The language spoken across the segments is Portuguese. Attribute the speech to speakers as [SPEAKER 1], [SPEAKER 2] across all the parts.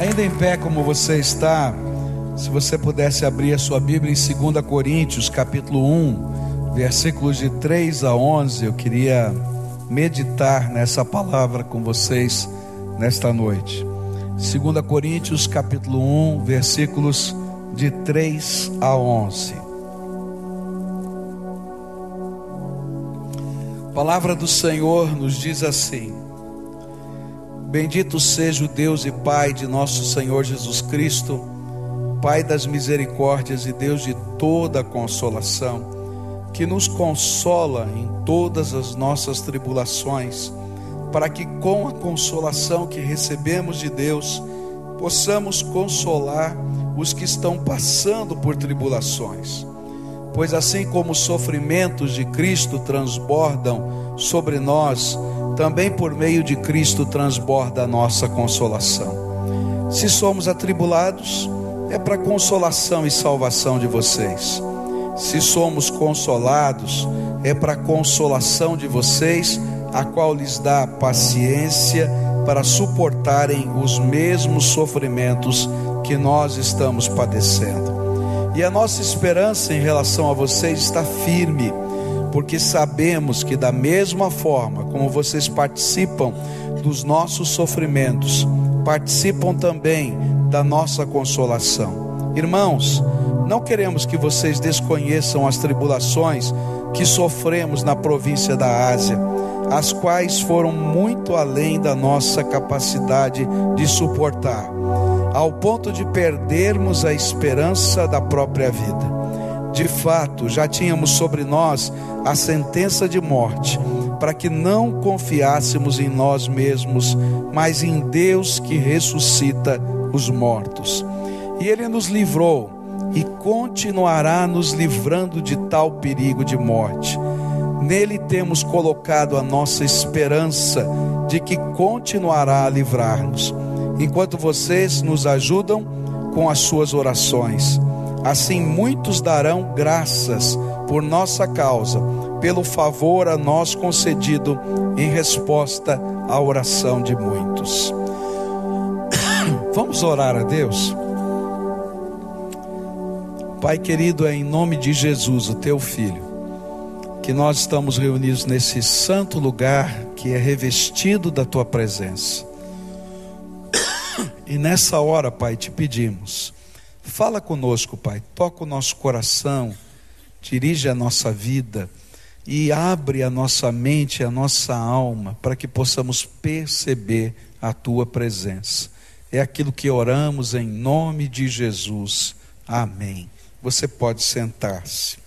[SPEAKER 1] Ainda em pé como você está, se você pudesse abrir a sua Bíblia em 2 Coríntios, capítulo 1, versículos de 3 a 11, eu queria meditar nessa palavra com vocês nesta noite. 2 Coríntios, capítulo 1, versículos de 3 a 11. A palavra do Senhor nos diz assim: Bendito seja o Deus e Pai de nosso Senhor Jesus Cristo, Pai das misericórdias e Deus de toda consolação, que nos consola em todas as nossas tribulações, para que com a consolação que recebemos de Deus, possamos consolar os que estão passando por tribulações. Pois assim como os sofrimentos de Cristo transbordam sobre nós, também por meio de Cristo transborda a nossa consolação. Se somos atribulados, é para consolação e salvação de vocês. Se somos consolados, é para consolação de vocês, a qual lhes dá paciência para suportarem os mesmos sofrimentos que nós estamos padecendo. E a nossa esperança em relação a vocês está firme porque sabemos que, da mesma forma como vocês participam dos nossos sofrimentos, participam também da nossa consolação. Irmãos, não queremos que vocês desconheçam as tribulações que sofremos na província da Ásia, as quais foram muito além da nossa capacidade de suportar, ao ponto de perdermos a esperança da própria vida. De fato, já tínhamos sobre nós a sentença de morte, para que não confiássemos em nós mesmos, mas em Deus que ressuscita os mortos. E Ele nos livrou e continuará nos livrando de tal perigo de morte. Nele temos colocado a nossa esperança de que continuará a livrar-nos, enquanto vocês nos ajudam com as suas orações. Assim muitos darão graças por nossa causa, pelo favor a nós concedido em resposta à oração de muitos. Vamos orar a Deus? Pai querido, é em nome de Jesus, o teu filho, que nós estamos reunidos nesse santo lugar que é revestido da tua presença. E nessa hora, Pai, te pedimos Fala conosco, Pai, toca o nosso coração, dirige a nossa vida e abre a nossa mente, a nossa alma, para que possamos perceber a tua presença. É aquilo que oramos em nome de Jesus. Amém. Você pode sentar-se.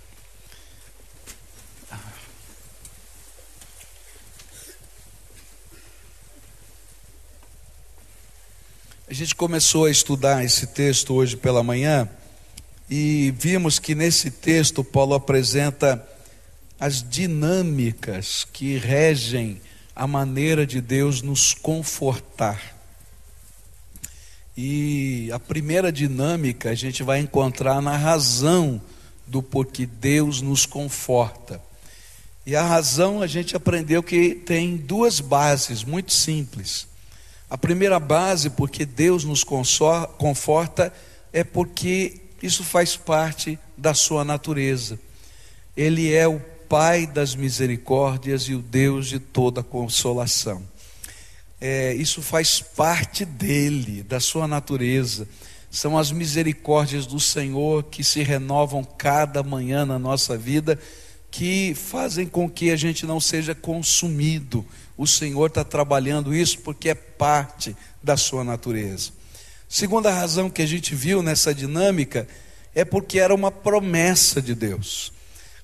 [SPEAKER 1] A gente começou a estudar esse texto hoje pela manhã e vimos que nesse texto Paulo apresenta as dinâmicas que regem a maneira de Deus nos confortar. E a primeira dinâmica a gente vai encontrar na razão do porquê Deus nos conforta. E a razão a gente aprendeu que tem duas bases muito simples. A primeira base, porque Deus nos conforta, é porque isso faz parte da sua natureza. Ele é o Pai das misericórdias e o Deus de toda consolação. É, isso faz parte dele, da sua natureza. São as misericórdias do Senhor que se renovam cada manhã na nossa vida, que fazem com que a gente não seja consumido o Senhor está trabalhando isso porque é parte da sua natureza. Segunda razão que a gente viu nessa dinâmica é porque era uma promessa de Deus.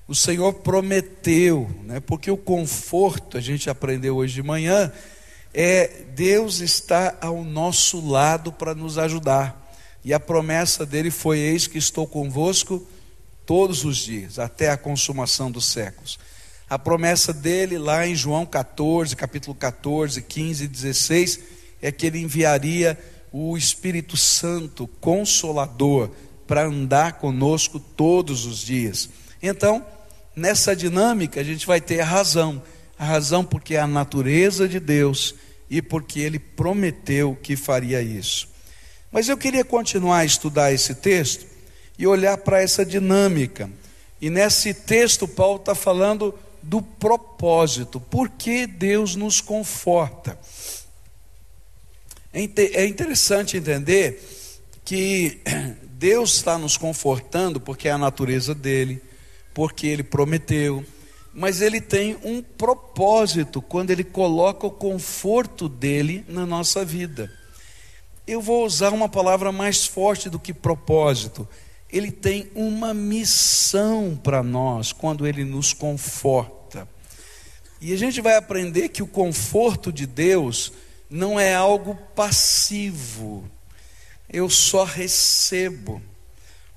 [SPEAKER 1] O Senhor prometeu, né? porque o conforto, a gente aprendeu hoje de manhã, é Deus está ao nosso lado para nos ajudar. E a promessa dele foi: Eis que estou convosco todos os dias, até a consumação dos séculos. A promessa dele lá em João 14, capítulo 14, 15 e 16, é que ele enviaria o Espírito Santo consolador para andar conosco todos os dias. Então, nessa dinâmica, a gente vai ter a razão. A razão porque é a natureza de Deus e porque ele prometeu que faria isso. Mas eu queria continuar a estudar esse texto e olhar para essa dinâmica. E nesse texto, Paulo está falando do propósito, por que Deus nos conforta. É, é interessante entender que Deus está nos confortando porque é a natureza dele, porque ele prometeu, mas ele tem um propósito quando ele coloca o conforto dele na nossa vida. Eu vou usar uma palavra mais forte do que propósito. Ele tem uma missão para nós quando ele nos conforta. E a gente vai aprender que o conforto de Deus não é algo passivo eu só recebo.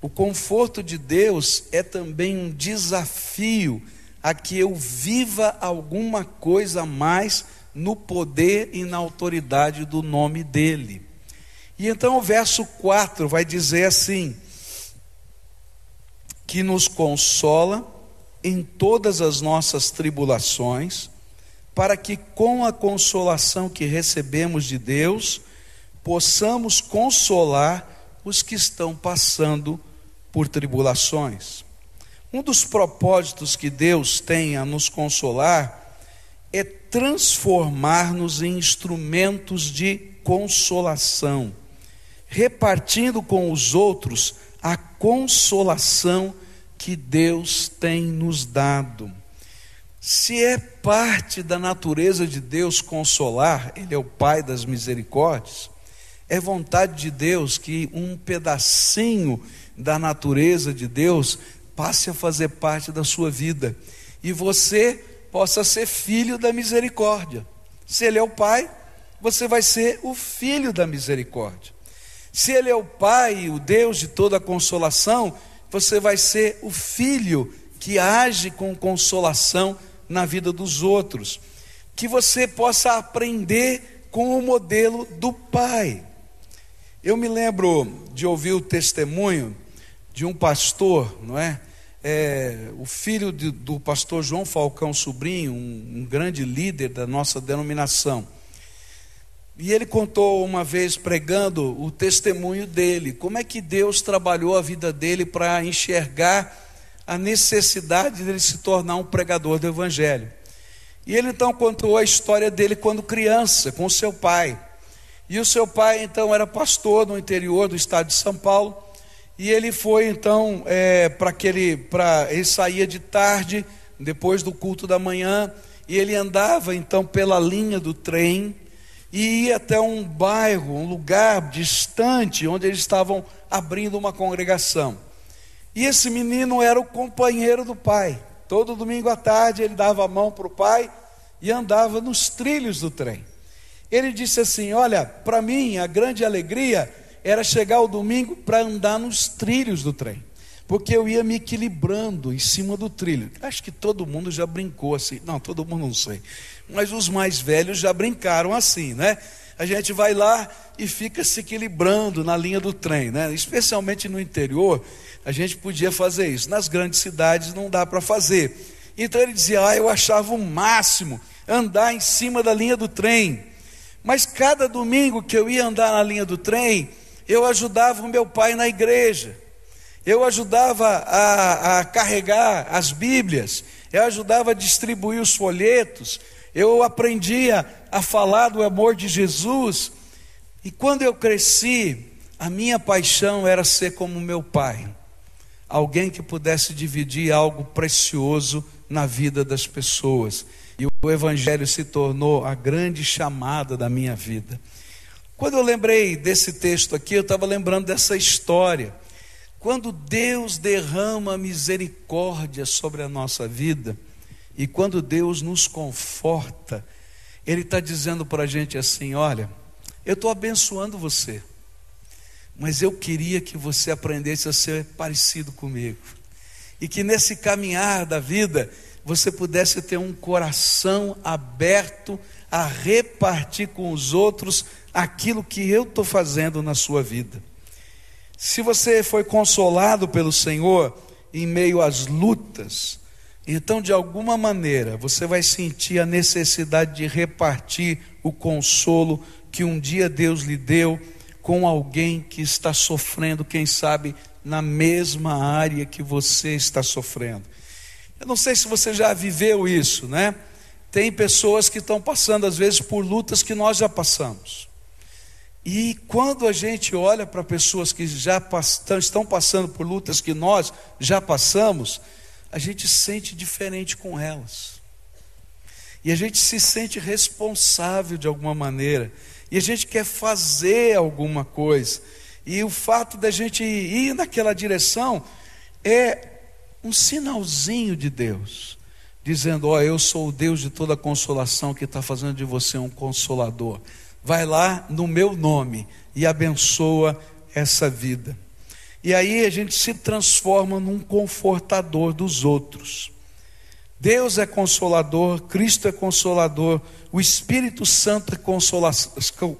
[SPEAKER 1] O conforto de Deus é também um desafio a que eu viva alguma coisa a mais no poder e na autoridade do nome dEle. E então o verso 4 vai dizer assim: que nos consola em todas as nossas tribulações, para que com a consolação que recebemos de Deus, possamos consolar os que estão passando por tribulações. Um dos propósitos que Deus tem a nos consolar é transformar-nos em instrumentos de consolação, repartindo com os outros a consolação que Deus tem nos dado. Se é parte da natureza de Deus consolar, Ele é o Pai das misericórdias, é vontade de Deus que um pedacinho da natureza de Deus passe a fazer parte da sua vida e você possa ser filho da misericórdia. Se Ele é o Pai, você vai ser o filho da misericórdia. Se Ele é o Pai, o Deus de toda consolação, você vai ser o filho que age com consolação na vida dos outros. Que você possa aprender com o modelo do Pai. Eu me lembro de ouvir o testemunho de um pastor, não é? é o filho de, do pastor João Falcão Sobrinho, um, um grande líder da nossa denominação. E ele contou uma vez pregando o testemunho dele, como é que Deus trabalhou a vida dele para enxergar a necessidade dele se tornar um pregador do evangelho. E ele então contou a história dele quando criança, com seu pai. E o seu pai, então, era pastor no interior do estado de São Paulo. E ele foi, então, é, para aquele. Pra, ele saía de tarde, depois do culto da manhã, e ele andava, então, pela linha do trem e ia até um bairro, um lugar distante, onde eles estavam abrindo uma congregação. E esse menino era o companheiro do pai. Todo domingo à tarde ele dava a mão para o pai e andava nos trilhos do trem. Ele disse assim: Olha, para mim a grande alegria era chegar o domingo para andar nos trilhos do trem, porque eu ia me equilibrando em cima do trilho. Acho que todo mundo já brincou assim, não, todo mundo não sei, mas os mais velhos já brincaram assim, né? A gente vai lá e fica se equilibrando na linha do trem, né? Especialmente no interior, a gente podia fazer isso. Nas grandes cidades não dá para fazer. Então ele dizia: Ah, eu achava o máximo andar em cima da linha do trem. Mas cada domingo que eu ia andar na linha do trem, eu ajudava o meu pai na igreja. Eu ajudava a, a carregar as Bíblias, eu ajudava a distribuir os folhetos, eu aprendia a falar do amor de Jesus. E quando eu cresci, a minha paixão era ser como meu pai, alguém que pudesse dividir algo precioso na vida das pessoas. E o Evangelho se tornou a grande chamada da minha vida. Quando eu lembrei desse texto aqui, eu estava lembrando dessa história. Quando Deus derrama misericórdia sobre a nossa vida, e quando Deus nos conforta, Ele está dizendo para a gente assim: olha, eu estou abençoando você, mas eu queria que você aprendesse a ser parecido comigo, e que nesse caminhar da vida, você pudesse ter um coração aberto a repartir com os outros aquilo que eu estou fazendo na sua vida. Se você foi consolado pelo Senhor em meio às lutas, então de alguma maneira você vai sentir a necessidade de repartir o consolo que um dia Deus lhe deu com alguém que está sofrendo, quem sabe, na mesma área que você está sofrendo. Eu não sei se você já viveu isso, né? Tem pessoas que estão passando, às vezes, por lutas que nós já passamos. E quando a gente olha para pessoas que já estão passando por lutas que nós já passamos, a gente sente diferente com elas. E a gente se sente responsável de alguma maneira. E a gente quer fazer alguma coisa. E o fato da gente ir naquela direção é um sinalzinho de Deus, dizendo: Ó, oh, eu sou o Deus de toda consolação que está fazendo de você um consolador. Vai lá no meu nome e abençoa essa vida. E aí a gente se transforma num confortador dos outros. Deus é consolador, Cristo é consolador, o Espírito Santo é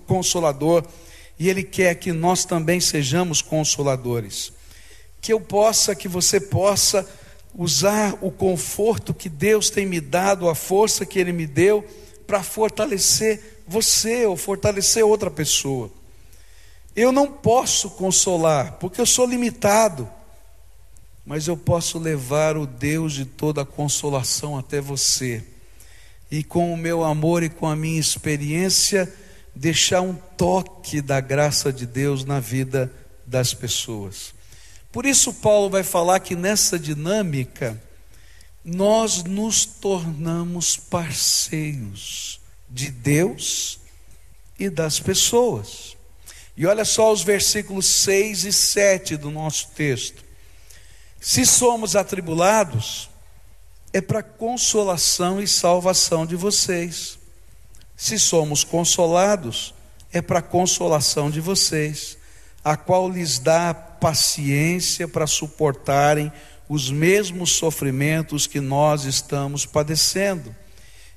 [SPEAKER 1] consolador, e Ele quer que nós também sejamos consoladores. Que eu possa, que você possa usar o conforto que Deus tem me dado, a força que Ele me deu, para fortalecer você ou fortalecer outra pessoa. Eu não posso consolar, porque eu sou limitado mas eu posso levar o Deus de toda a consolação até você. E com o meu amor e com a minha experiência, deixar um toque da graça de Deus na vida das pessoas. Por isso, Paulo vai falar que nessa dinâmica, nós nos tornamos parceiros de Deus e das pessoas. E olha só os versículos 6 e 7 do nosso texto. Se somos atribulados, é para consolação e salvação de vocês. Se somos consolados, é para consolação de vocês, a qual lhes dá paciência para suportarem os mesmos sofrimentos que nós estamos padecendo.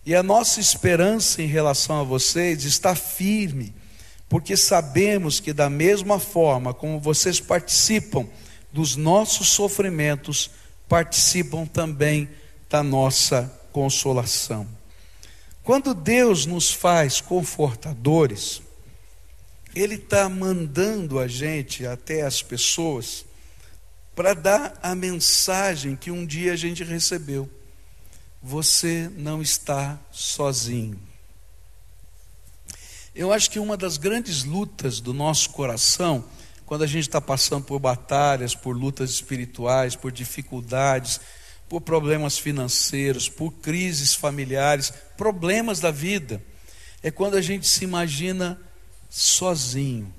[SPEAKER 1] E a nossa esperança em relação a vocês está firme, porque sabemos que, da mesma forma como vocês participam dos nossos sofrimentos, participam também da nossa consolação. Quando Deus nos faz confortadores, Ele está mandando a gente até as pessoas para dar a mensagem que um dia a gente recebeu: você não está sozinho. Eu acho que uma das grandes lutas do nosso coração quando a gente está passando por batalhas, por lutas espirituais, por dificuldades, por problemas financeiros, por crises familiares, problemas da vida, é quando a gente se imagina sozinho,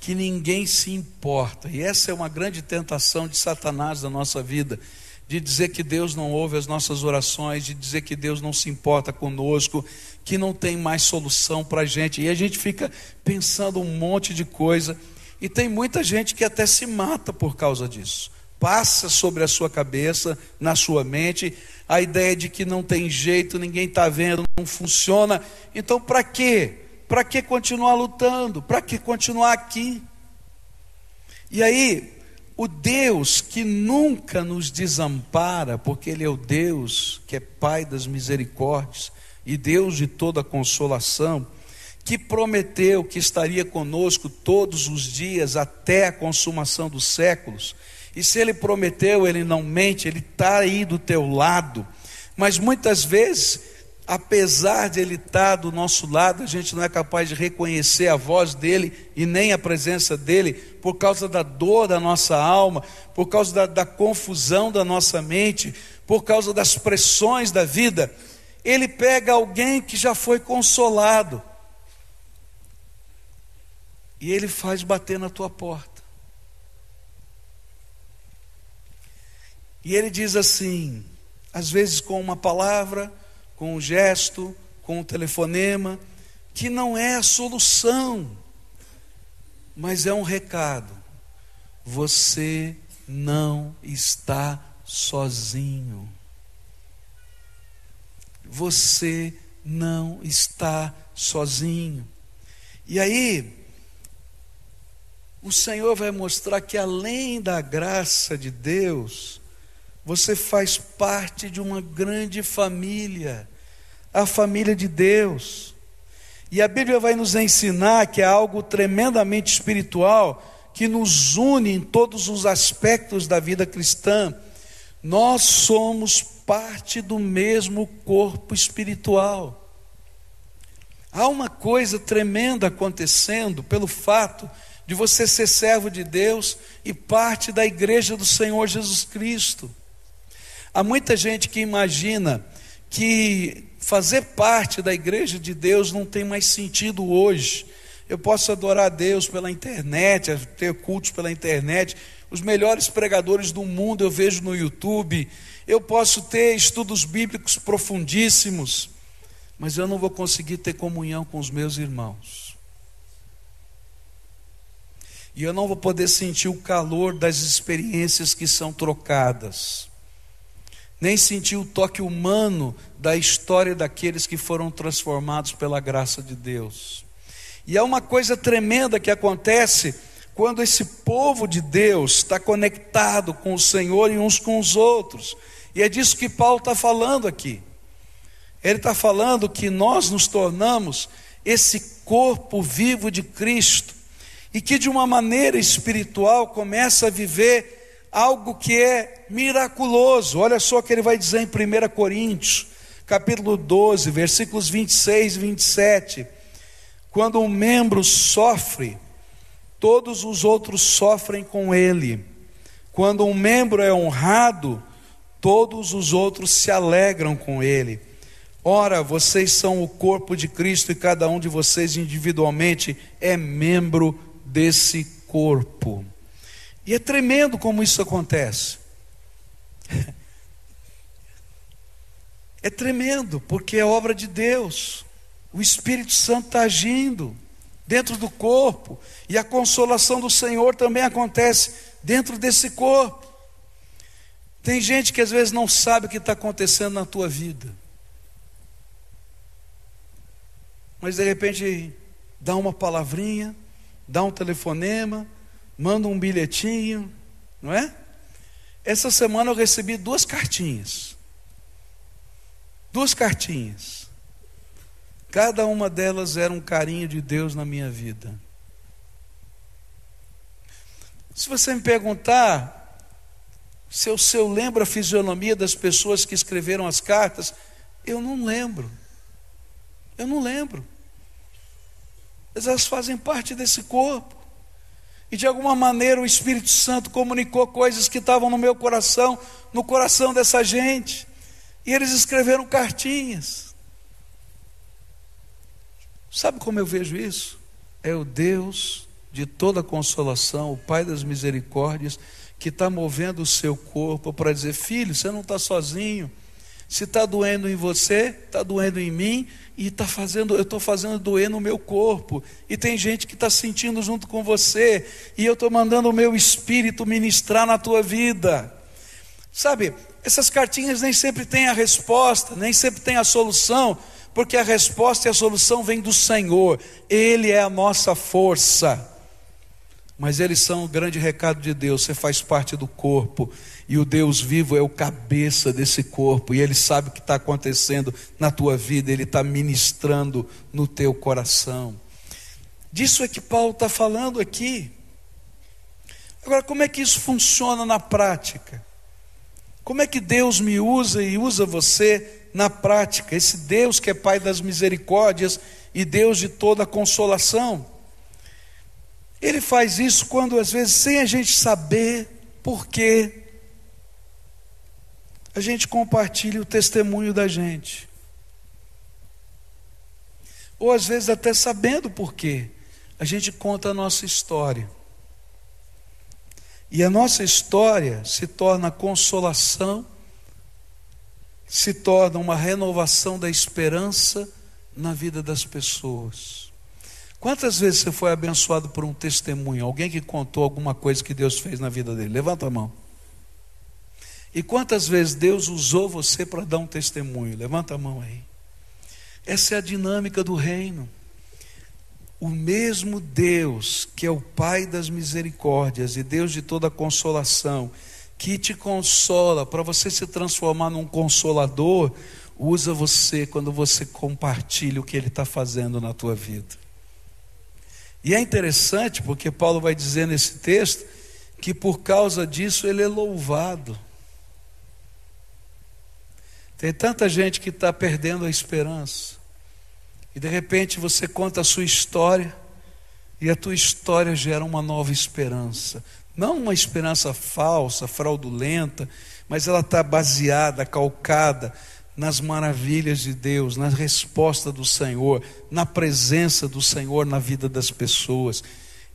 [SPEAKER 1] que ninguém se importa. E essa é uma grande tentação de Satanás na nossa vida, de dizer que Deus não ouve as nossas orações, de dizer que Deus não se importa conosco, que não tem mais solução para a gente. E a gente fica pensando um monte de coisa e tem muita gente que até se mata por causa disso. Passa sobre a sua cabeça, na sua mente, a ideia de que não tem jeito, ninguém está vendo, não funciona. Então, para quê? Para que continuar lutando? Para que continuar aqui? E aí, o Deus que nunca nos desampara, porque Ele é o Deus que é Pai das misericórdias e Deus de toda consolação, que prometeu que estaria conosco todos os dias até a consumação dos séculos. E se ele prometeu, ele não mente, ele está aí do teu lado. Mas muitas vezes, apesar de ele estar do nosso lado, a gente não é capaz de reconhecer a voz dele e nem a presença dele, por causa da dor da nossa alma, por causa da, da confusão da nossa mente, por causa das pressões da vida. Ele pega alguém que já foi consolado e ele faz bater na tua porta. E ele diz assim, às vezes com uma palavra, com um gesto, com um telefonema, que não é a solução, mas é um recado. Você não está sozinho. Você não está sozinho. E aí, o Senhor vai mostrar que além da graça de Deus, você faz parte de uma grande família, a família de Deus. E a Bíblia vai nos ensinar que é algo tremendamente espiritual que nos une em todos os aspectos da vida cristã. Nós somos parte do mesmo corpo espiritual. Há uma coisa tremenda acontecendo pelo fato de você ser servo de Deus e parte da igreja do Senhor Jesus Cristo. Há muita gente que imagina que fazer parte da igreja de Deus não tem mais sentido hoje. Eu posso adorar a Deus pela internet, ter cultos pela internet, os melhores pregadores do mundo eu vejo no YouTube, eu posso ter estudos bíblicos profundíssimos, mas eu não vou conseguir ter comunhão com os meus irmãos. E eu não vou poder sentir o calor das experiências que são trocadas nem sentir o toque humano da história daqueles que foram transformados pela graça de Deus. E é uma coisa tremenda que acontece quando esse povo de Deus está conectado com o Senhor e uns com os outros. E é disso que Paulo está falando aqui. Ele está falando que nós nos tornamos esse corpo vivo de Cristo e que de uma maneira espiritual começa a viver algo que é miraculoso. Olha só o que ele vai dizer em 1 Coríntios, capítulo 12, versículos 26 e 27. Quando um membro sofre, todos os outros sofrem com ele. Quando um membro é honrado, todos os outros se alegram com ele. Ora, vocês são o corpo de Cristo e cada um de vocês individualmente é membro desse corpo. E é tremendo como isso acontece. É tremendo, porque é obra de Deus. O Espírito Santo está agindo dentro do corpo, e a consolação do Senhor também acontece dentro desse corpo. Tem gente que às vezes não sabe o que está acontecendo na tua vida, mas de repente dá uma palavrinha, dá um telefonema, manda um bilhetinho, não é? Essa semana eu recebi duas cartinhas. Duas cartinhas. Cada uma delas era um carinho de Deus na minha vida. Se você me perguntar se eu, se eu lembro a fisionomia das pessoas que escreveram as cartas, eu não lembro. Eu não lembro. Mas elas fazem parte desse corpo. E de alguma maneira o Espírito Santo comunicou coisas que estavam no meu coração, no coração dessa gente. E eles escreveram cartinhas. Sabe como eu vejo isso? É o Deus de toda consolação, o Pai das misericórdias, que está movendo o seu corpo para dizer: Filho, você não está sozinho. Se está doendo em você, está doendo em mim, e está fazendo, eu estou fazendo doer no meu corpo, e tem gente que está sentindo junto com você, e eu estou mandando o meu espírito ministrar na tua vida. Sabe, essas cartinhas nem sempre têm a resposta, nem sempre têm a solução, porque a resposta e a solução vem do Senhor, Ele é a nossa força. Mas eles são o grande recado de Deus, você faz parte do corpo, e o Deus vivo é o cabeça desse corpo, e Ele sabe o que está acontecendo na tua vida, Ele está ministrando no teu coração. Disso é que Paulo está falando aqui. Agora, como é que isso funciona na prática? Como é que Deus me usa e usa você na prática? Esse Deus que é Pai das misericórdias e Deus de toda consolação. Ele faz isso quando, às vezes, sem a gente saber por quê, a gente compartilha o testemunho da gente. Ou às vezes até sabendo por quê, a gente conta a nossa história. E a nossa história se torna consolação, se torna uma renovação da esperança na vida das pessoas. Quantas vezes você foi abençoado por um testemunho, alguém que contou alguma coisa que Deus fez na vida dele? Levanta a mão. E quantas vezes Deus usou você para dar um testemunho? Levanta a mão aí. Essa é a dinâmica do reino. O mesmo Deus, que é o Pai das misericórdias e Deus de toda consolação, que te consola para você se transformar num consolador, usa você quando você compartilha o que Ele está fazendo na tua vida. E é interessante porque Paulo vai dizer nesse texto que por causa disso ele é louvado. Tem tanta gente que está perdendo a esperança, e de repente você conta a sua história, e a tua história gera uma nova esperança. Não uma esperança falsa, fraudulenta, mas ela está baseada, calcada nas maravilhas de Deus, na resposta do Senhor, na presença do Senhor na vida das pessoas.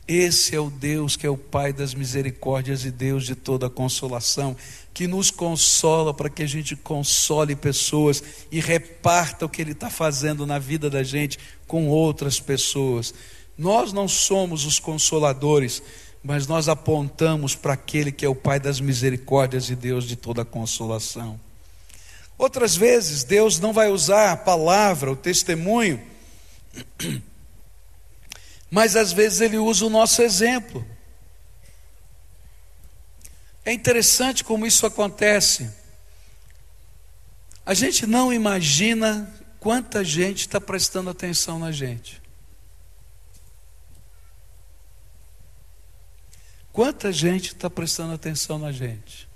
[SPEAKER 1] Esse é o Deus que é o Pai das misericórdias e Deus de toda consolação, que nos consola para que a gente console pessoas e reparta o que Ele está fazendo na vida da gente com outras pessoas. Nós não somos os consoladores, mas nós apontamos para aquele que é o Pai das misericórdias e Deus de toda consolação. Outras vezes, Deus não vai usar a palavra, o testemunho, mas às vezes Ele usa o nosso exemplo. É interessante como isso acontece. A gente não imagina quanta gente está prestando atenção na gente. Quanta gente está prestando atenção na gente?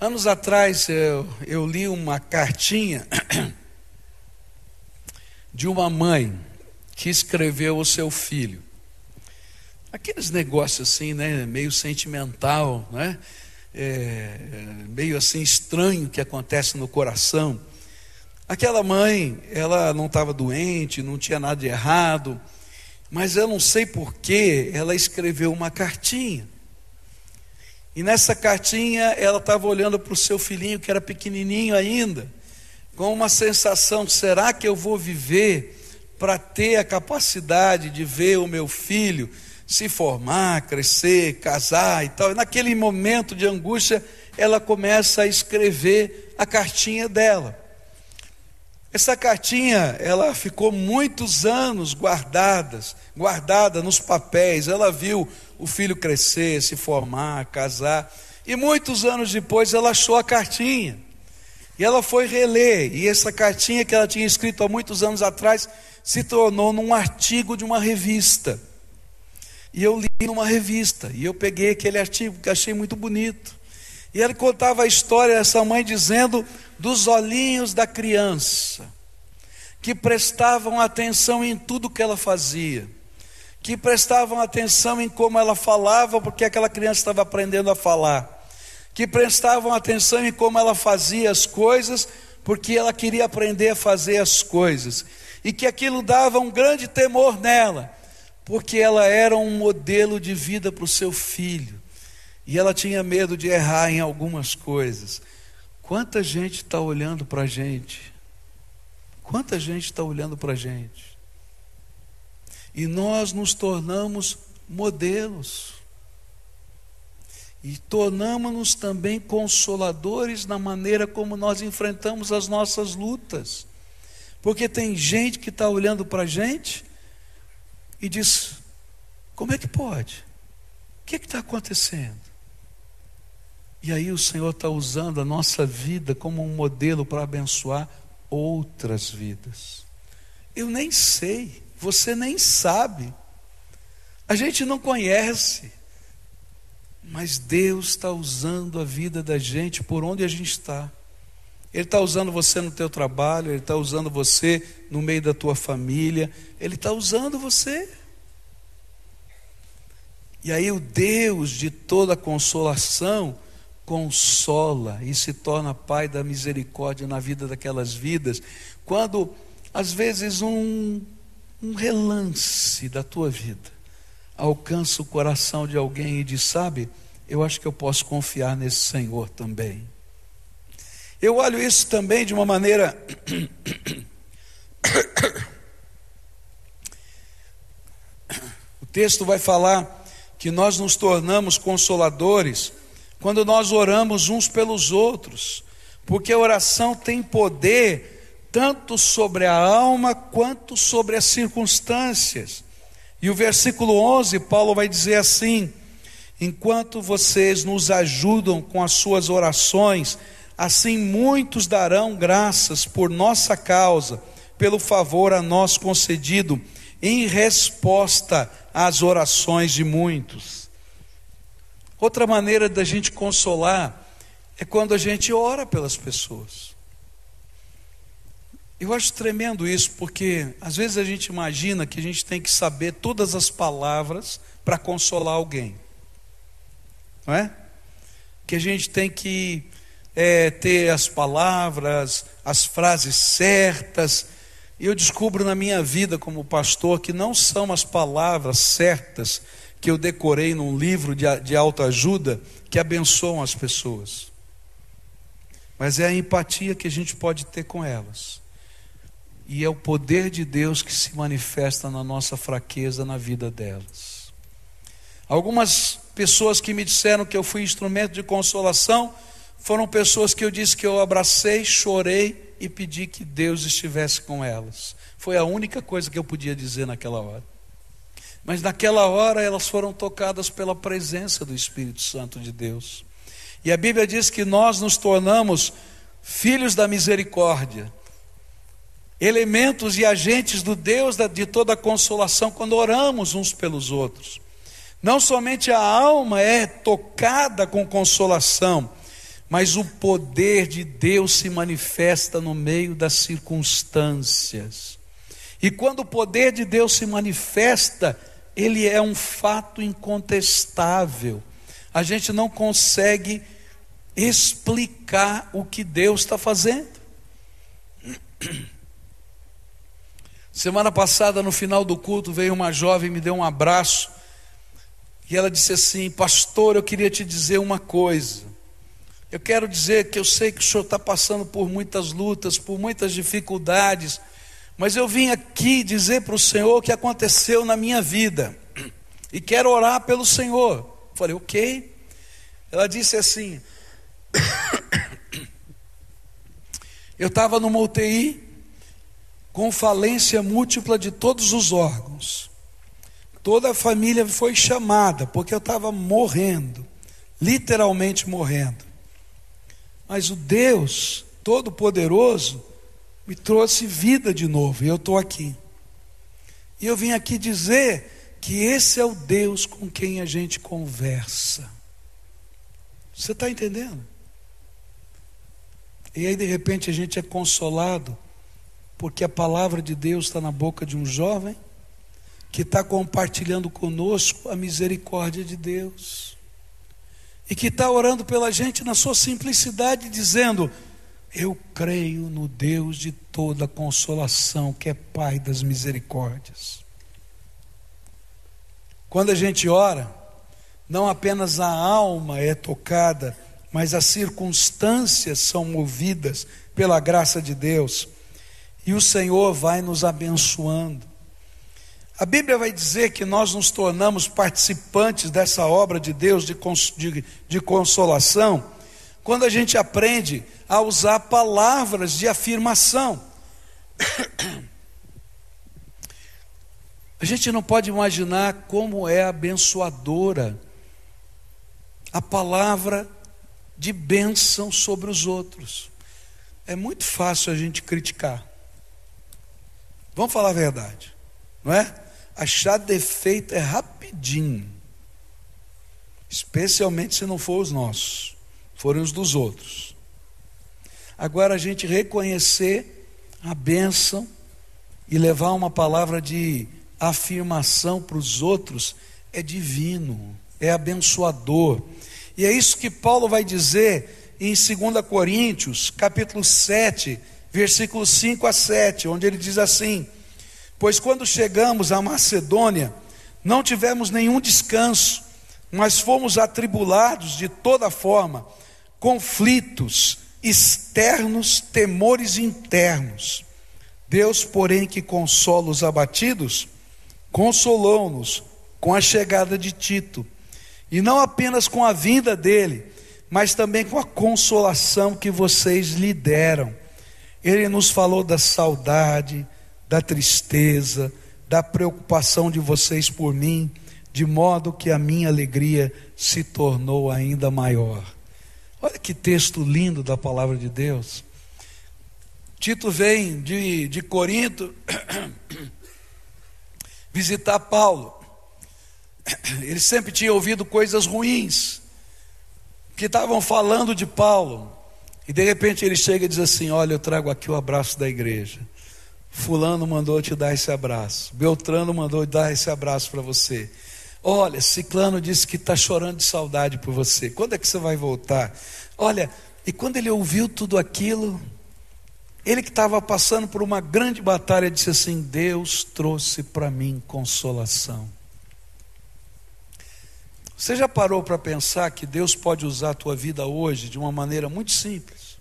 [SPEAKER 1] Anos atrás eu, eu li uma cartinha de uma mãe que escreveu o seu filho. Aqueles negócios assim, né, meio sentimental, né, é, meio assim estranho que acontece no coração. Aquela mãe, ela não estava doente, não tinha nada de errado, mas eu não sei porquê, ela escreveu uma cartinha. E nessa cartinha ela estava olhando para o seu filhinho, que era pequenininho ainda, com uma sensação: será que eu vou viver para ter a capacidade de ver o meu filho se formar, crescer, casar e tal? E naquele momento de angústia, ela começa a escrever a cartinha dela. Essa cartinha, ela ficou muitos anos guardadas, guardada nos papéis. Ela viu o filho crescer, se formar, casar. E muitos anos depois ela achou a cartinha. E ela foi reler. E essa cartinha que ela tinha escrito há muitos anos atrás se tornou num artigo de uma revista. E eu li numa revista. E eu peguei aquele artigo que achei muito bonito. E ele contava a história dessa mãe dizendo dos olhinhos da criança, que prestavam atenção em tudo que ela fazia, que prestavam atenção em como ela falava, porque aquela criança estava aprendendo a falar, que prestavam atenção em como ela fazia as coisas, porque ela queria aprender a fazer as coisas, e que aquilo dava um grande temor nela, porque ela era um modelo de vida para o seu filho, e ela tinha medo de errar em algumas coisas. Quanta gente está olhando para a gente? Quanta gente está olhando para a gente? E nós nos tornamos modelos. E tornamos-nos também consoladores na maneira como nós enfrentamos as nossas lutas. Porque tem gente que está olhando para a gente e diz: como é que pode? O que está acontecendo? E aí o Senhor está usando a nossa vida como um modelo para abençoar outras vidas. Eu nem sei, você nem sabe, a gente não conhece, mas Deus está usando a vida da gente por onde a gente está. Ele está usando você no teu trabalho, Ele está usando você no meio da tua família, Ele está usando você. E aí o Deus de toda consolação, consola e se torna Pai da misericórdia na vida daquelas vidas, quando às vezes um, um relance da tua vida alcança o coração de alguém e diz: Sabe, eu acho que eu posso confiar nesse Senhor também. Eu olho isso também de uma maneira. o texto vai falar que nós nos tornamos consoladores quando nós oramos uns pelos outros, porque a oração tem poder tanto sobre a alma quanto sobre as circunstâncias. E o versículo 11, Paulo vai dizer assim: Enquanto vocês nos ajudam com as suas orações, assim muitos darão graças por nossa causa, pelo favor a nós concedido, em resposta às orações de muitos. Outra maneira da gente consolar é quando a gente ora pelas pessoas. Eu acho tremendo isso, porque às vezes a gente imagina que a gente tem que saber todas as palavras para consolar alguém, não é? Que a gente tem que é, ter as palavras, as frases certas. E eu descubro na minha vida como pastor que não são as palavras certas que eu decorei num livro de, de autoajuda que abençoam as pessoas, mas é a empatia que a gente pode ter com elas. E é o poder de Deus que se manifesta na nossa fraqueza na vida delas. Algumas pessoas que me disseram que eu fui instrumento de consolação foram pessoas que eu disse que eu abracei, chorei e pedi que Deus estivesse com elas. Foi a única coisa que eu podia dizer naquela hora. Mas naquela hora elas foram tocadas pela presença do Espírito Santo de Deus. E a Bíblia diz que nós nos tornamos filhos da misericórdia elementos e agentes do Deus de toda consolação quando oramos uns pelos outros. Não somente a alma é tocada com consolação, mas o poder de Deus se manifesta no meio das circunstâncias. E quando o poder de Deus se manifesta, ele é um fato incontestável. A gente não consegue explicar o que Deus está fazendo. Semana passada, no final do culto, veio uma jovem, me deu um abraço, e ela disse assim: Pastor, eu queria te dizer uma coisa. Eu quero dizer que eu sei que o senhor está passando por muitas lutas, por muitas dificuldades, mas eu vim aqui dizer para o Senhor o que aconteceu na minha vida, e quero orar pelo Senhor. Eu falei, ok. Ela disse assim: Eu estava numa UTI, com falência múltipla de todos os órgãos. Toda a família foi chamada, porque eu estava morrendo, literalmente morrendo. Mas o Deus Todo-Poderoso me trouxe vida de novo, e eu estou aqui. E eu vim aqui dizer que esse é o Deus com quem a gente conversa. Você está entendendo? E aí, de repente, a gente é consolado porque a palavra de Deus está na boca de um jovem que está compartilhando conosco a misericórdia de Deus e que está orando pela gente na sua simplicidade, dizendo: Eu creio no Deus de toda consolação, que é Pai das misericórdias. Quando a gente ora, não apenas a alma é tocada, mas as circunstâncias são movidas pela graça de Deus e o Senhor vai nos abençoando. A Bíblia vai dizer que nós nos tornamos participantes dessa obra de Deus de, de, de consolação quando a gente aprende a usar palavras de afirmação. A gente não pode imaginar como é abençoadora a palavra de bênção sobre os outros. É muito fácil a gente criticar. Vamos falar a verdade, não é? Achar defeito é rapidinho, especialmente se não for os nossos, forem os dos outros. Agora a gente reconhecer a bênção e levar uma palavra de afirmação para os outros é divino, é abençoador. E é isso que Paulo vai dizer em 2 Coríntios, capítulo 7, versículos 5 a 7, onde ele diz assim: Pois quando chegamos à Macedônia, não tivemos nenhum descanso, mas fomos atribulados de toda forma, conflitos externos, temores internos. Deus, porém, que consola os abatidos, consolou-nos com a chegada de Tito, e não apenas com a vinda dele, mas também com a consolação que vocês lhe deram ele nos falou da saudade, da tristeza, da preocupação de vocês por mim, de modo que a minha alegria se tornou ainda maior. Olha que texto lindo da palavra de Deus. Tito vem de, de Corinto visitar Paulo. Ele sempre tinha ouvido coisas ruins que estavam falando de Paulo. E de repente ele chega e diz assim: Olha, eu trago aqui o abraço da igreja. Fulano mandou te dar esse abraço. Beltrano mandou dar esse abraço para você. Olha, Ciclano disse que está chorando de saudade por você. Quando é que você vai voltar? Olha, e quando ele ouviu tudo aquilo, ele que estava passando por uma grande batalha disse assim: Deus trouxe para mim consolação. Você já parou para pensar que Deus pode usar a tua vida hoje de uma maneira muito simples?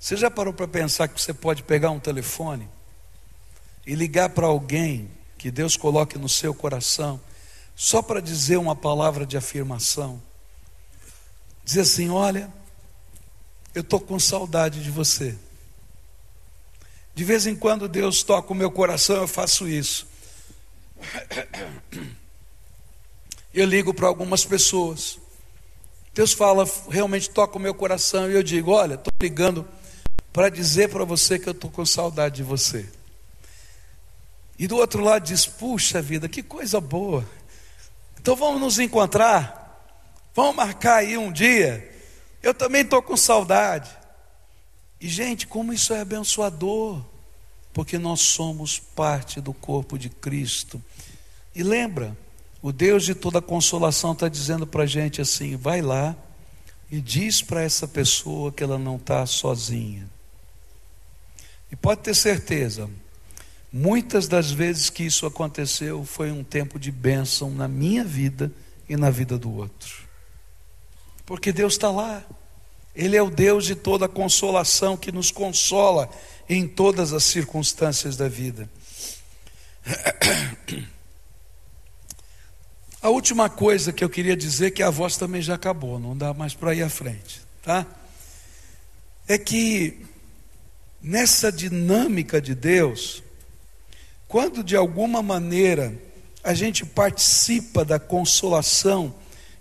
[SPEAKER 1] Você já parou para pensar que você pode pegar um telefone e ligar para alguém que Deus coloque no seu coração, só para dizer uma palavra de afirmação? Dizer assim: olha, eu estou com saudade de você. De vez em quando Deus toca o meu coração, eu faço isso. eu ligo para algumas pessoas. Deus fala, realmente toca o meu coração, e eu digo: Olha, estou ligando para dizer para você que eu estou com saudade de você. E do outro lado diz: Puxa vida, que coisa boa. Então vamos nos encontrar, vamos marcar aí um dia. Eu também estou com saudade. E gente, como isso é abençoador, porque nós somos parte do corpo de Cristo. E lembra, o Deus de toda consolação está dizendo para a gente assim: vai lá e diz para essa pessoa que ela não está sozinha. E pode ter certeza, muitas das vezes que isso aconteceu foi um tempo de bênção na minha vida e na vida do outro. Porque Deus está lá. Ele é o Deus de toda consolação que nos consola em todas as circunstâncias da vida. A última coisa que eu queria dizer, que a voz também já acabou, não dá mais para ir à frente, tá? É que nessa dinâmica de Deus, quando de alguma maneira a gente participa da consolação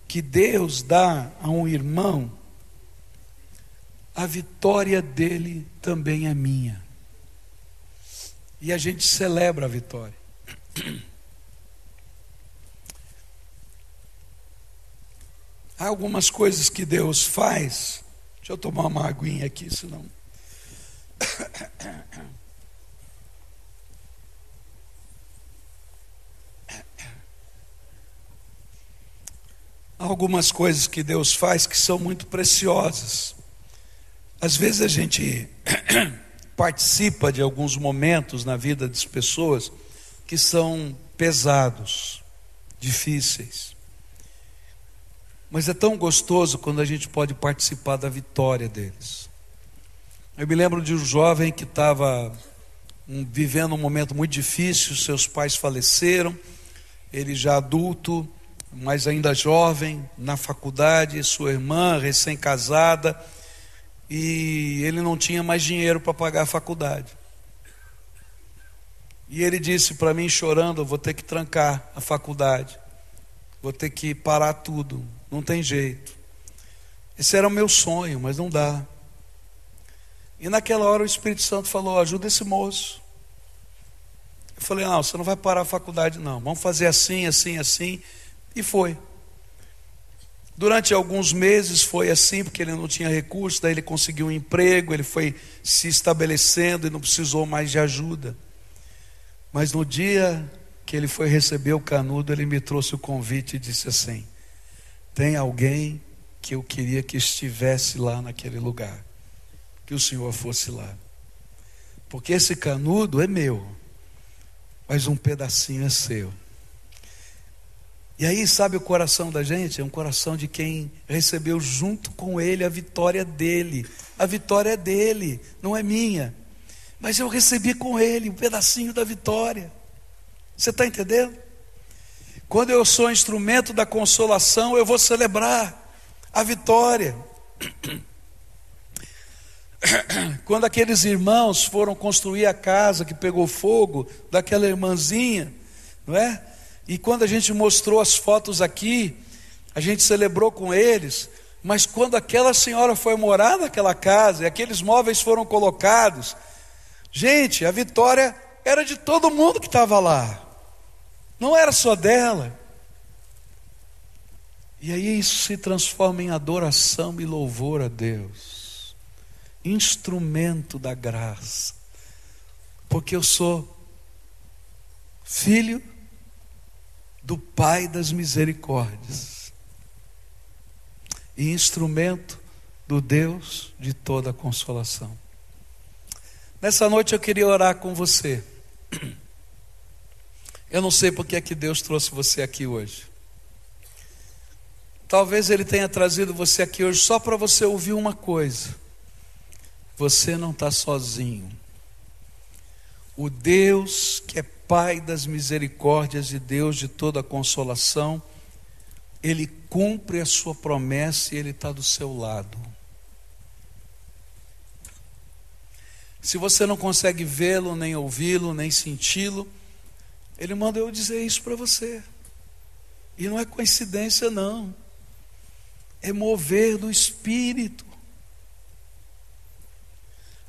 [SPEAKER 1] que Deus dá a um irmão, a vitória dele também é minha. E a gente celebra a vitória. Há algumas coisas que Deus faz. Deixa eu tomar uma aguinha aqui, senão. Há algumas coisas que Deus faz que são muito preciosas. Às vezes a gente participa de alguns momentos na vida das pessoas que são pesados, difíceis. Mas é tão gostoso quando a gente pode participar da vitória deles. Eu me lembro de um jovem que estava um, vivendo um momento muito difícil, seus pais faleceram, ele já adulto, mas ainda jovem, na faculdade, sua irmã recém-casada, e ele não tinha mais dinheiro para pagar a faculdade. E ele disse para mim, chorando: vou ter que trancar a faculdade, vou ter que parar tudo, não tem jeito. Esse era o meu sonho, mas não dá. E naquela hora o Espírito Santo falou: ajuda esse moço. Eu falei: não, você não vai parar a faculdade, não. Vamos fazer assim, assim, assim. E foi. Durante alguns meses foi assim, porque ele não tinha recurso, daí ele conseguiu um emprego, ele foi se estabelecendo e não precisou mais de ajuda. Mas no dia que ele foi receber o canudo, ele me trouxe o convite e disse assim: tem alguém que eu queria que estivesse lá naquele lugar, que o Senhor fosse lá. Porque esse canudo é meu, mas um pedacinho é seu. E aí, sabe o coração da gente? É um coração de quem recebeu junto com ele a vitória dele. A vitória é dele, não é minha. Mas eu recebi com ele um pedacinho da vitória. Você está entendendo? Quando eu sou instrumento da consolação, eu vou celebrar a vitória. Quando aqueles irmãos foram construir a casa que pegou fogo daquela irmãzinha, não é? E quando a gente mostrou as fotos aqui, a gente celebrou com eles. Mas quando aquela senhora foi morar naquela casa e aqueles móveis foram colocados, gente, a vitória era de todo mundo que estava lá, não era só dela. E aí isso se transforma em adoração e louvor a Deus, instrumento da graça, porque eu sou filho do Pai das misericórdias e instrumento do Deus de toda consolação. Nessa noite eu queria orar com você. Eu não sei porque é que Deus trouxe você aqui hoje. Talvez Ele tenha trazido você aqui hoje só para você ouvir uma coisa: você não está sozinho. O Deus que é Pai das misericórdias e Deus de toda consolação, Ele cumpre a sua promessa e Ele está do seu lado. Se você não consegue vê-lo, nem ouvi-lo, nem senti-lo, Ele manda eu dizer isso para você. E não é coincidência, não. É mover do Espírito.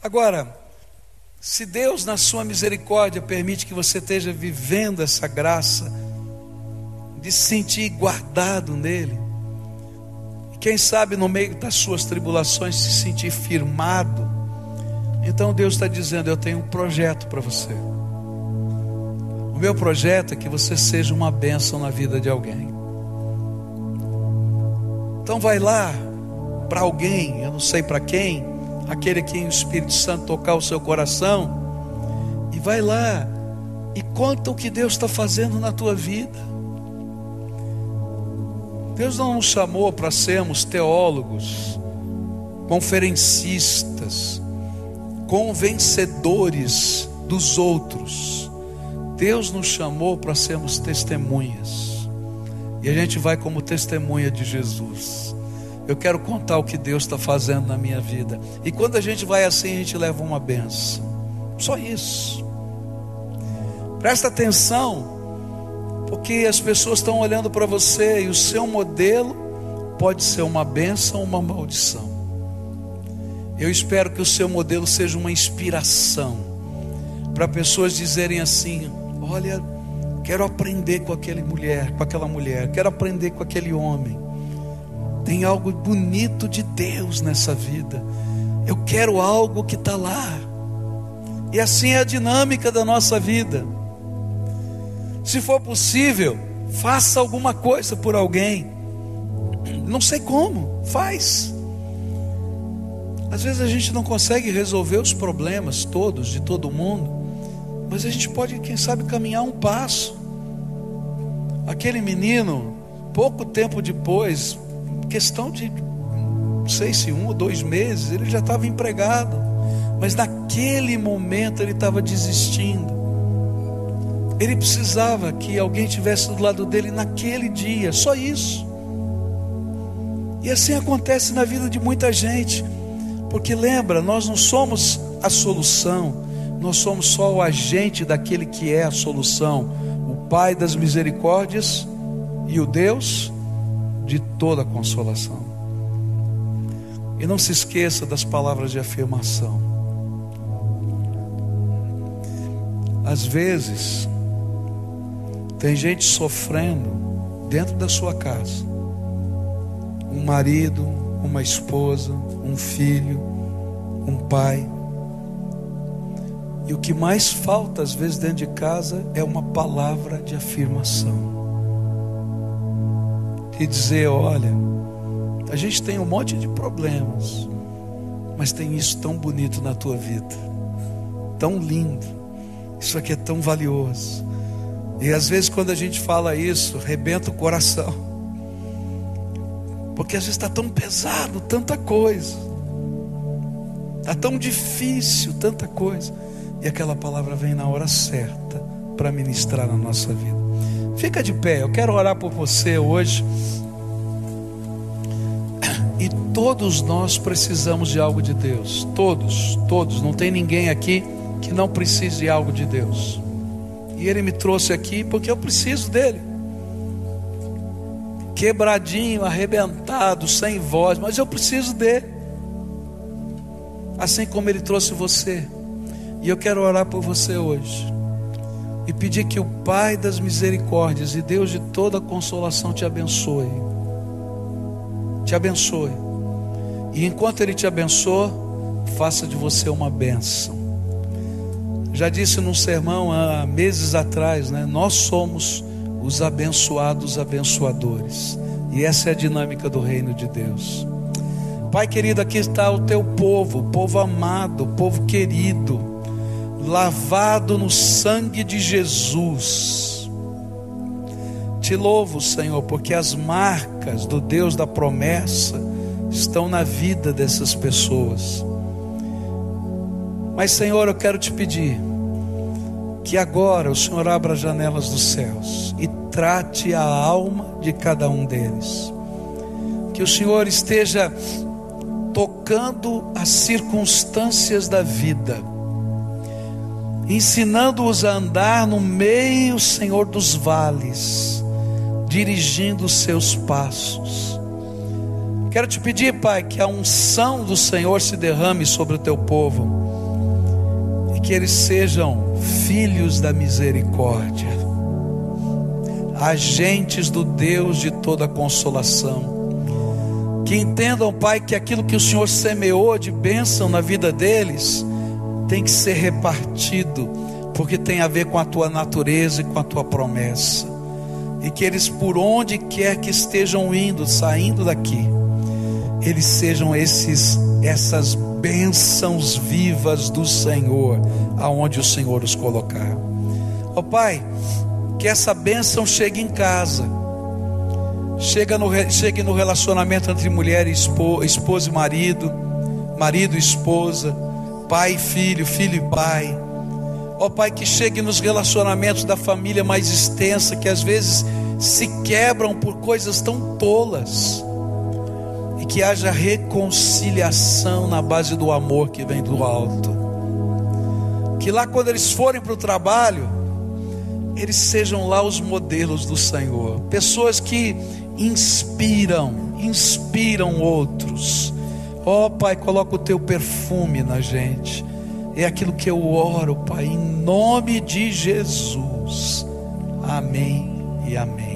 [SPEAKER 1] Agora, se Deus, na sua misericórdia, permite que você esteja vivendo essa graça, de se sentir guardado nele, e quem sabe no meio das suas tribulações se sentir firmado, então Deus está dizendo: Eu tenho um projeto para você. Meu projeto é que você seja uma bênção na vida de alguém. Então vai lá para alguém, eu não sei para quem, aquele que o Espírito Santo tocar o seu coração, e vai lá e conta o que Deus está fazendo na tua vida. Deus não nos chamou para sermos teólogos, conferencistas, convencedores dos outros. Deus nos chamou para sermos testemunhas. E a gente vai como testemunha de Jesus. Eu quero contar o que Deus está fazendo na minha vida. E quando a gente vai assim, a gente leva uma benção. Só isso. Presta atenção, porque as pessoas estão olhando para você e o seu modelo pode ser uma benção ou uma maldição. Eu espero que o seu modelo seja uma inspiração para pessoas dizerem assim: olha, quero aprender com aquela mulher, com aquela mulher, quero aprender com aquele homem. Tem algo bonito de Deus nessa vida. Eu quero algo que está lá. E assim é a dinâmica da nossa vida. Se for possível, faça alguma coisa por alguém. Não sei como, faz. Às vezes a gente não consegue resolver os problemas todos de todo mundo, mas a gente pode, quem sabe, caminhar um passo. Aquele menino, pouco tempo depois, questão de não sei se um ou dois meses, ele já estava empregado, mas naquele momento ele estava desistindo. Ele precisava que alguém tivesse do lado dele naquele dia, só isso. E assim acontece na vida de muita gente, porque lembra, nós não somos a solução, nós somos só o agente daquele que é a solução, o Pai das misericórdias e o Deus de toda consolação. E não se esqueça das palavras de afirmação. Às vezes, tem gente sofrendo dentro da sua casa. Um marido, uma esposa, um filho, um pai. E o que mais falta às vezes dentro de casa é uma palavra de afirmação. E dizer: olha, a gente tem um monte de problemas, mas tem isso tão bonito na tua vida, tão lindo, isso aqui é tão valioso. E às vezes, quando a gente fala isso, rebenta o coração, porque às vezes está tão pesado, tanta coisa, está tão difícil, tanta coisa, e aquela palavra vem na hora certa para ministrar na nossa vida. Fica de pé, eu quero orar por você hoje. E todos nós precisamos de algo de Deus. Todos, todos. Não tem ninguém aqui que não precise de algo de Deus. E Ele me trouxe aqui porque eu preciso dele. quebradinho, arrebentado, sem voz, mas eu preciso dele. Assim como ele trouxe você. E eu quero orar por você hoje. E pedir que o Pai das misericórdias e Deus de toda consolação te abençoe. Te abençoe. E enquanto Ele te abençoa, faça de você uma bênção. Já disse num sermão há meses atrás, né? Nós somos os abençoados abençoadores. E essa é a dinâmica do reino de Deus. Pai querido, aqui está o teu povo, povo amado, povo querido, lavado no sangue de Jesus. Te louvo, Senhor, porque as marcas do Deus da promessa estão na vida dessas pessoas. Mas, Senhor, eu quero te pedir que agora o Senhor abra as janelas dos céus e trate a alma de cada um deles. Que o Senhor esteja tocando as circunstâncias da vida, ensinando-os a andar no meio, Senhor, dos vales, dirigindo os seus passos. Quero te pedir, Pai, que a unção do Senhor se derrame sobre o teu povo e que eles sejam filhos da misericórdia, agentes do Deus de toda consolação. Que entendam, Pai, que aquilo que o Senhor semeou de bênção na vida deles tem que ser repartido, porque tem a ver com a tua natureza e com a tua promessa. E que eles, por onde quer que estejam indo, saindo daqui, eles sejam esses essas bênçãos vivas do Senhor, aonde o Senhor os colocar. Ó oh, Pai, que essa bênção chegue em casa, chega no, chegue no relacionamento entre mulher e esposa, esposa e marido, marido e esposa, pai e filho, filho e pai. Ó Pai, que chegue nos relacionamentos da família mais extensa, que às vezes se quebram por coisas tão tolas e que haja reconciliação na base do amor que vem do alto. Que lá, quando eles forem para o trabalho, eles sejam lá os modelos do Senhor, pessoas que inspiram, inspiram outros. Ó oh, Pai, coloca o teu perfume na gente. É aquilo que eu oro, Pai, em nome de Jesus. Amém e amém.